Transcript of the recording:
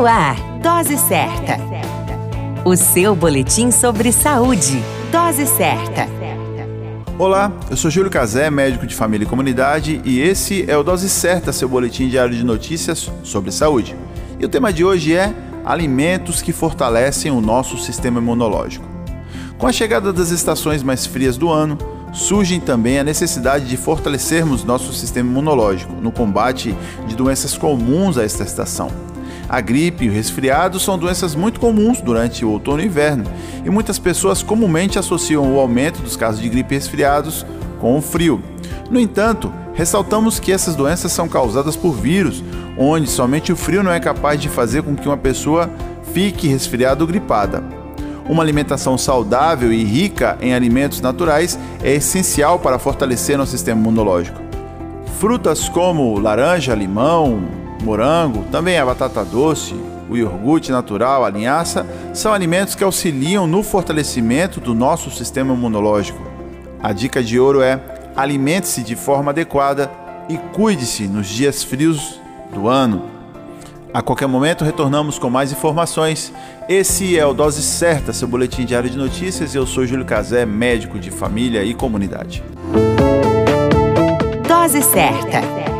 No ar, Dose Certa. O seu boletim sobre saúde. Dose Certa. Olá, eu sou Júlio Cazé, médico de família e comunidade, e esse é o Dose Certa, seu boletim diário de notícias sobre saúde. E o tema de hoje é alimentos que fortalecem o nosso sistema imunológico. Com a chegada das estações mais frias do ano, surge também a necessidade de fortalecermos nosso sistema imunológico no combate de doenças comuns a esta estação. A gripe e o resfriado são doenças muito comuns durante o outono e inverno, e muitas pessoas comumente associam o aumento dos casos de gripe e resfriados com o frio. No entanto, ressaltamos que essas doenças são causadas por vírus, onde somente o frio não é capaz de fazer com que uma pessoa fique resfriada ou gripada. Uma alimentação saudável e rica em alimentos naturais é essencial para fortalecer nosso sistema imunológico. Frutas como laranja, limão, morango, também a batata doce, o iogurte natural, a linhaça, são alimentos que auxiliam no fortalecimento do nosso sistema imunológico. A dica de ouro é: alimente-se de forma adequada e cuide-se nos dias frios do ano. A qualquer momento retornamos com mais informações. Esse é o Dose Certa, seu boletim diário de notícias. Eu sou Júlio Cazé, médico de família e comunidade. Dose Certa